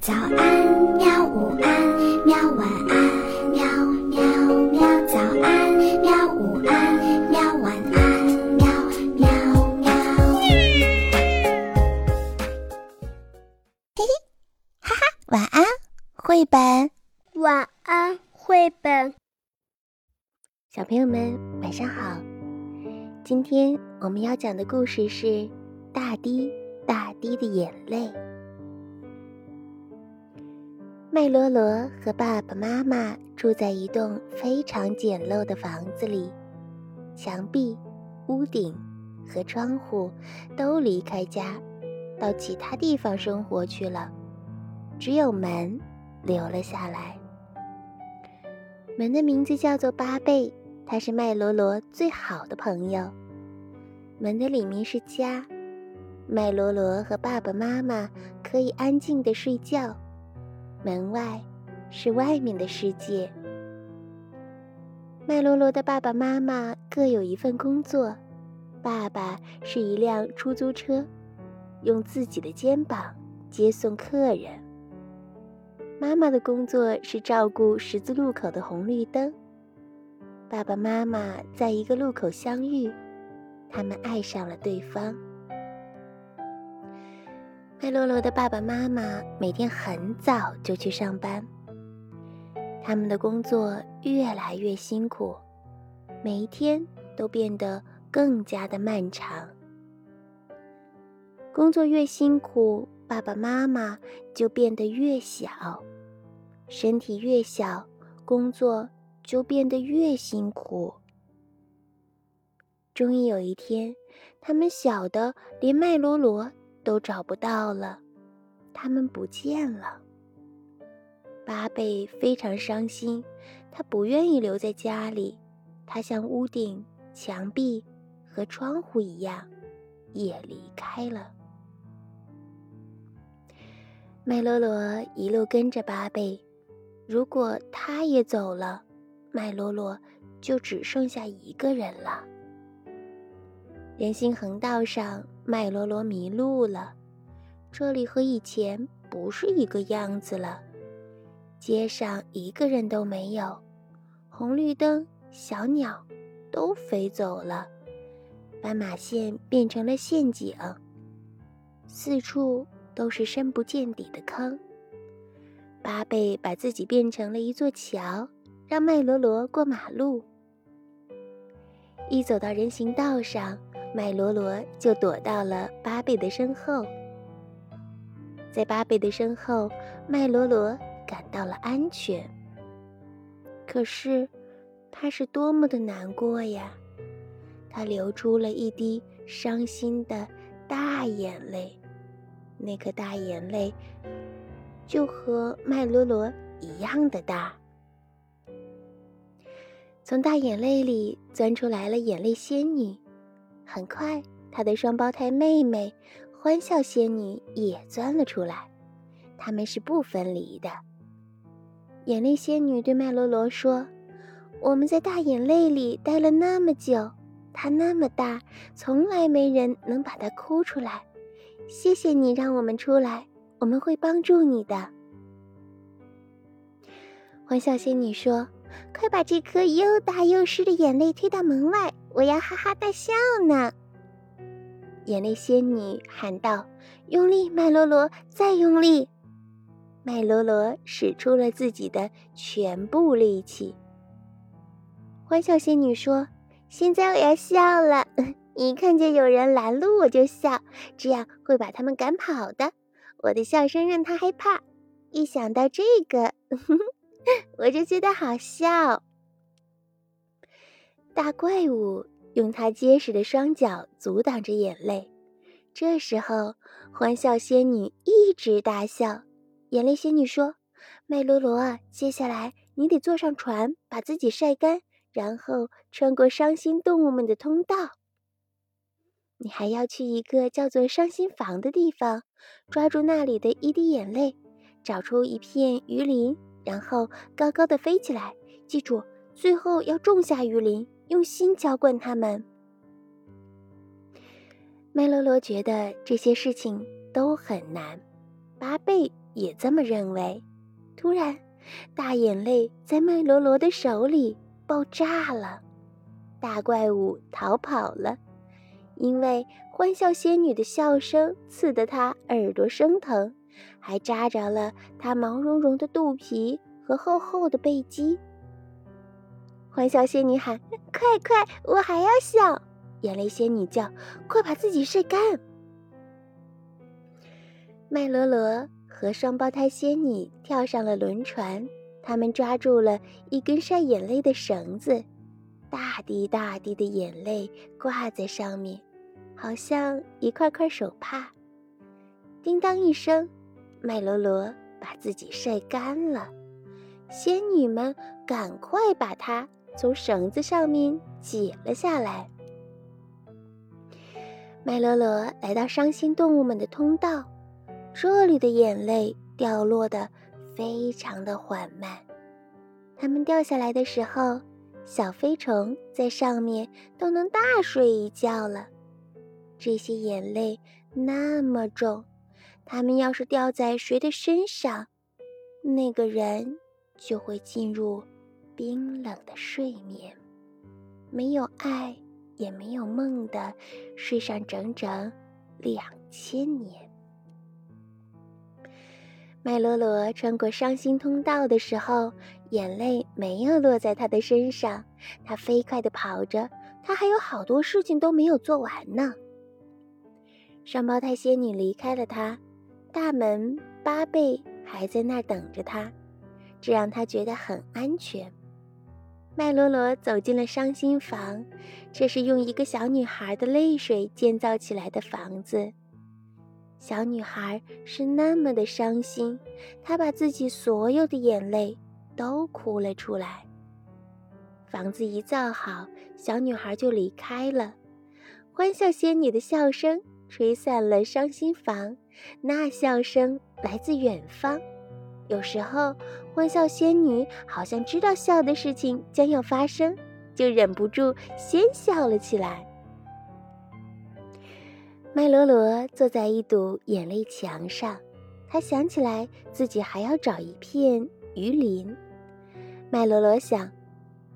早安，喵！午安，喵！晚安，喵喵喵！早安，喵！午安，喵！晚安，喵喵喵！嘿嘿，哈哈，晚安，绘本。晚安，绘本。小朋友们，晚上好。今天我们要讲的故事是《大滴大滴的眼泪》。麦罗罗和爸爸妈妈住在一栋非常简陋的房子里，墙壁、屋顶和窗户都离开家，到其他地方生活去了。只有门留了下来。门的名字叫做巴贝，他是麦罗罗最好的朋友。门的里面是家，麦罗罗和爸爸妈妈可以安静的睡觉。门外是外面的世界。麦罗罗的爸爸妈妈各有一份工作，爸爸是一辆出租车，用自己的肩膀接送客人。妈妈的工作是照顾十字路口的红绿灯。爸爸妈妈在一个路口相遇，他们爱上了对方。麦洛洛的爸爸妈妈每天很早就去上班，他们的工作越来越辛苦，每一天都变得更加的漫长。工作越辛苦，爸爸妈妈就变得越小，身体越小，工作就变得越辛苦。终于有一天，他们小的连麦罗罗。都找不到了，他们不见了。巴贝非常伤心，他不愿意留在家里，他像屋顶、墙壁和窗户一样，也离开了。麦罗罗一路跟着巴贝，如果他也走了，麦罗罗就只剩下一个人了。人行横道上。麦罗罗迷路了，这里和以前不是一个样子了。街上一个人都没有，红绿灯、小鸟都飞走了，斑马线变成了陷阱，四处都是深不见底的坑。巴贝把自己变成了一座桥，让麦罗罗过马路。一走到人行道上。麦罗罗就躲到了巴贝的身后，在巴贝的身后，麦罗罗感到了安全。可是，他是多么的难过呀！他流出了一滴伤心的大眼泪，那颗大眼泪就和麦罗罗一样的大。从大眼泪里钻出来了眼泪仙女。很快，他的双胞胎妹妹欢笑仙女也钻了出来，他们是不分离的。眼泪仙女对麦罗罗说：“我们在大眼泪里待了那么久，它那么大，从来没人能把它哭出来。谢谢你让我们出来，我们会帮助你的。”欢笑仙女说：“快把这颗又大又湿的眼泪推到门外。”我要哈哈大笑呢！眼泪仙女喊道：“用力，麦罗罗，再用力！”麦罗罗使出了自己的全部力气。欢笑仙女说：“现在我要笑了，一看见有人拦路我就笑，这样会把他们赶跑的。我的笑声让他害怕，一想到这个，我就觉得好笑。”大怪物用它结实的双脚阻挡着眼泪。这时候，欢笑仙女一直大笑。眼泪仙女说：“麦罗罗，接下来你得坐上船，把自己晒干，然后穿过伤心动物们的通道。你还要去一个叫做伤心房的地方，抓住那里的一滴眼泪，找出一片鱼鳞，然后高高的飞起来。记住，最后要种下鱼鳞。”用心浇灌它们。麦罗罗觉得这些事情都很难，巴贝也这么认为。突然，大眼泪在麦罗罗的手里爆炸了，大怪物逃跑了，因为欢笑仙女的笑声刺得他耳朵生疼，还扎着了他毛茸茸的肚皮和厚厚的背肌。欢笑仙女喊：“快快，我还要笑！”眼泪仙女叫：“快把自己晒干！”麦罗罗和双胞胎仙女跳上了轮船，他们抓住了一根晒眼泪的绳子，大滴大滴的眼泪挂在上面，好像一块块手帕。叮当一声，麦罗罗把自己晒干了，仙女们赶快把它从绳子上面解了下来。麦罗罗来到伤心动物们的通道，这里的眼泪掉落的非常的缓慢。它们掉下来的时候，小飞虫在上面都能大睡一觉了。这些眼泪那么重，它们要是掉在谁的身上，那个人就会进入冰冷的睡眠，没有爱。也没有梦的睡上整整两千年。麦罗罗穿过伤心通道的时候，眼泪没有落在他的身上。他飞快地跑着，他还有好多事情都没有做完呢。双胞胎仙女离开了他，大门八贝还在那儿等着他，这让他觉得很安全。麦罗罗走进了伤心房，这是用一个小女孩的泪水建造起来的房子。小女孩是那么的伤心，她把自己所有的眼泪都哭了出来。房子一造好，小女孩就离开了。欢笑仙女的笑声吹散了伤心房，那笑声来自远方。有时候，欢笑仙女好像知道笑的事情将要发生，就忍不住先笑了起来。麦罗罗坐在一堵眼泪墙上，他想起来自己还要找一片鱼鳞。麦罗罗想，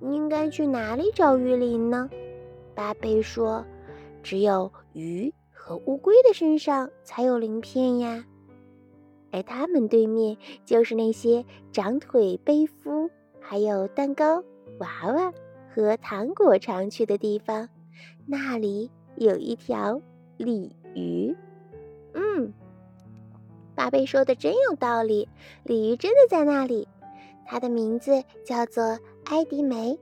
应该去哪里找鱼鳞呢？巴贝说：“只有鱼和乌龟的身上才有鳞片呀。”而他们对面就是那些长腿背夫，还有蛋糕、娃娃和糖果常去的地方。那里有一条鲤鱼。嗯，巴贝说的真有道理，鲤鱼真的在那里。它的名字叫做埃迪梅。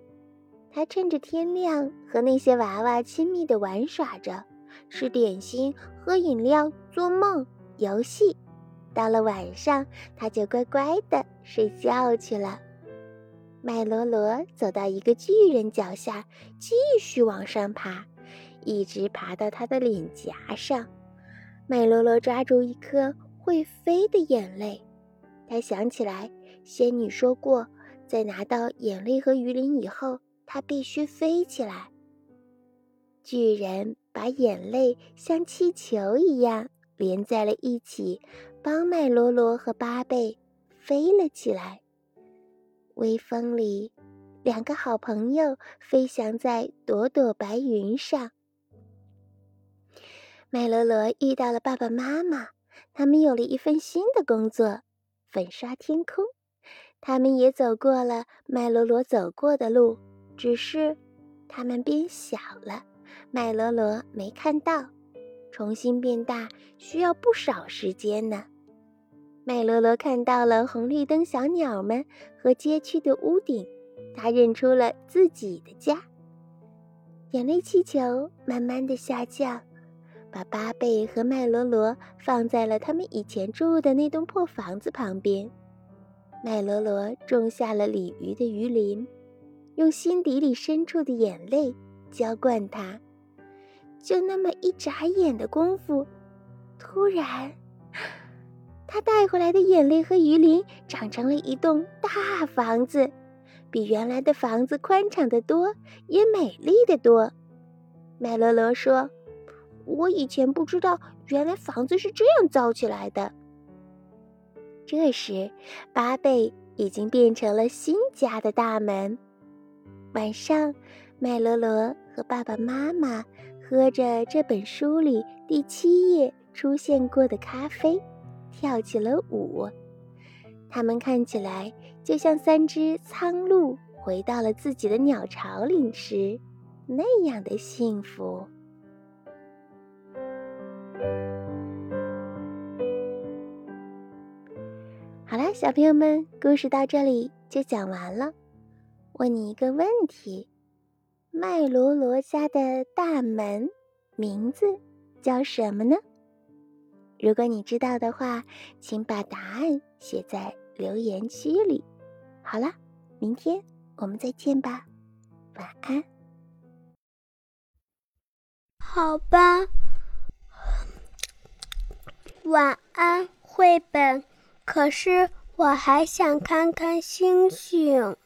它趁着天亮和那些娃娃亲密的玩耍着，吃点心、喝饮料、做梦、游戏。到了晚上，他就乖乖的睡觉去了。麦罗罗走到一个巨人脚下，继续往上爬，一直爬到他的脸颊上。麦罗罗抓住一颗会飞的眼泪，他想起来仙女说过，在拿到眼泪和鱼鳞以后，他必须飞起来。巨人把眼泪像气球一样连在了一起。帮麦罗罗和巴贝飞了起来。微风里，两个好朋友飞翔在朵朵白云上。麦罗罗遇到了爸爸妈妈，他们有了一份新的工作——粉刷天空。他们也走过了麦罗罗走过的路，只是他们变小了，麦罗罗没看到。重新变大需要不少时间呢。麦罗罗看到了红绿灯小鸟们和街区的屋顶，他认出了自己的家。眼泪气球慢慢的下降，把巴贝和麦罗罗放在了他们以前住的那栋破房子旁边。麦罗罗种下了鲤鱼的鱼鳞，用心底里深处的眼泪浇灌它。就那么一眨眼的功夫，突然。他带回来的眼泪和鱼鳞长成了一栋大房子，比原来的房子宽敞得多，也美丽的多。麦罗罗说：“我以前不知道，原来房子是这样造起来的。”这时，巴贝已经变成了新家的大门。晚上，麦罗罗和爸爸妈妈喝着这本书里第七页出现过的咖啡，跳起了舞。他们看起来就像三只苍鹭回到了自己的鸟巢里时那样的幸福。好啦，小朋友们，故事到这里就讲完了。问你一个问题：麦罗罗家的大门名字叫什么呢？如果你知道的话，请把答案写在留言区里。好了，明天我们再见吧，晚安。好吧，晚安，绘本。可是我还想看看星星。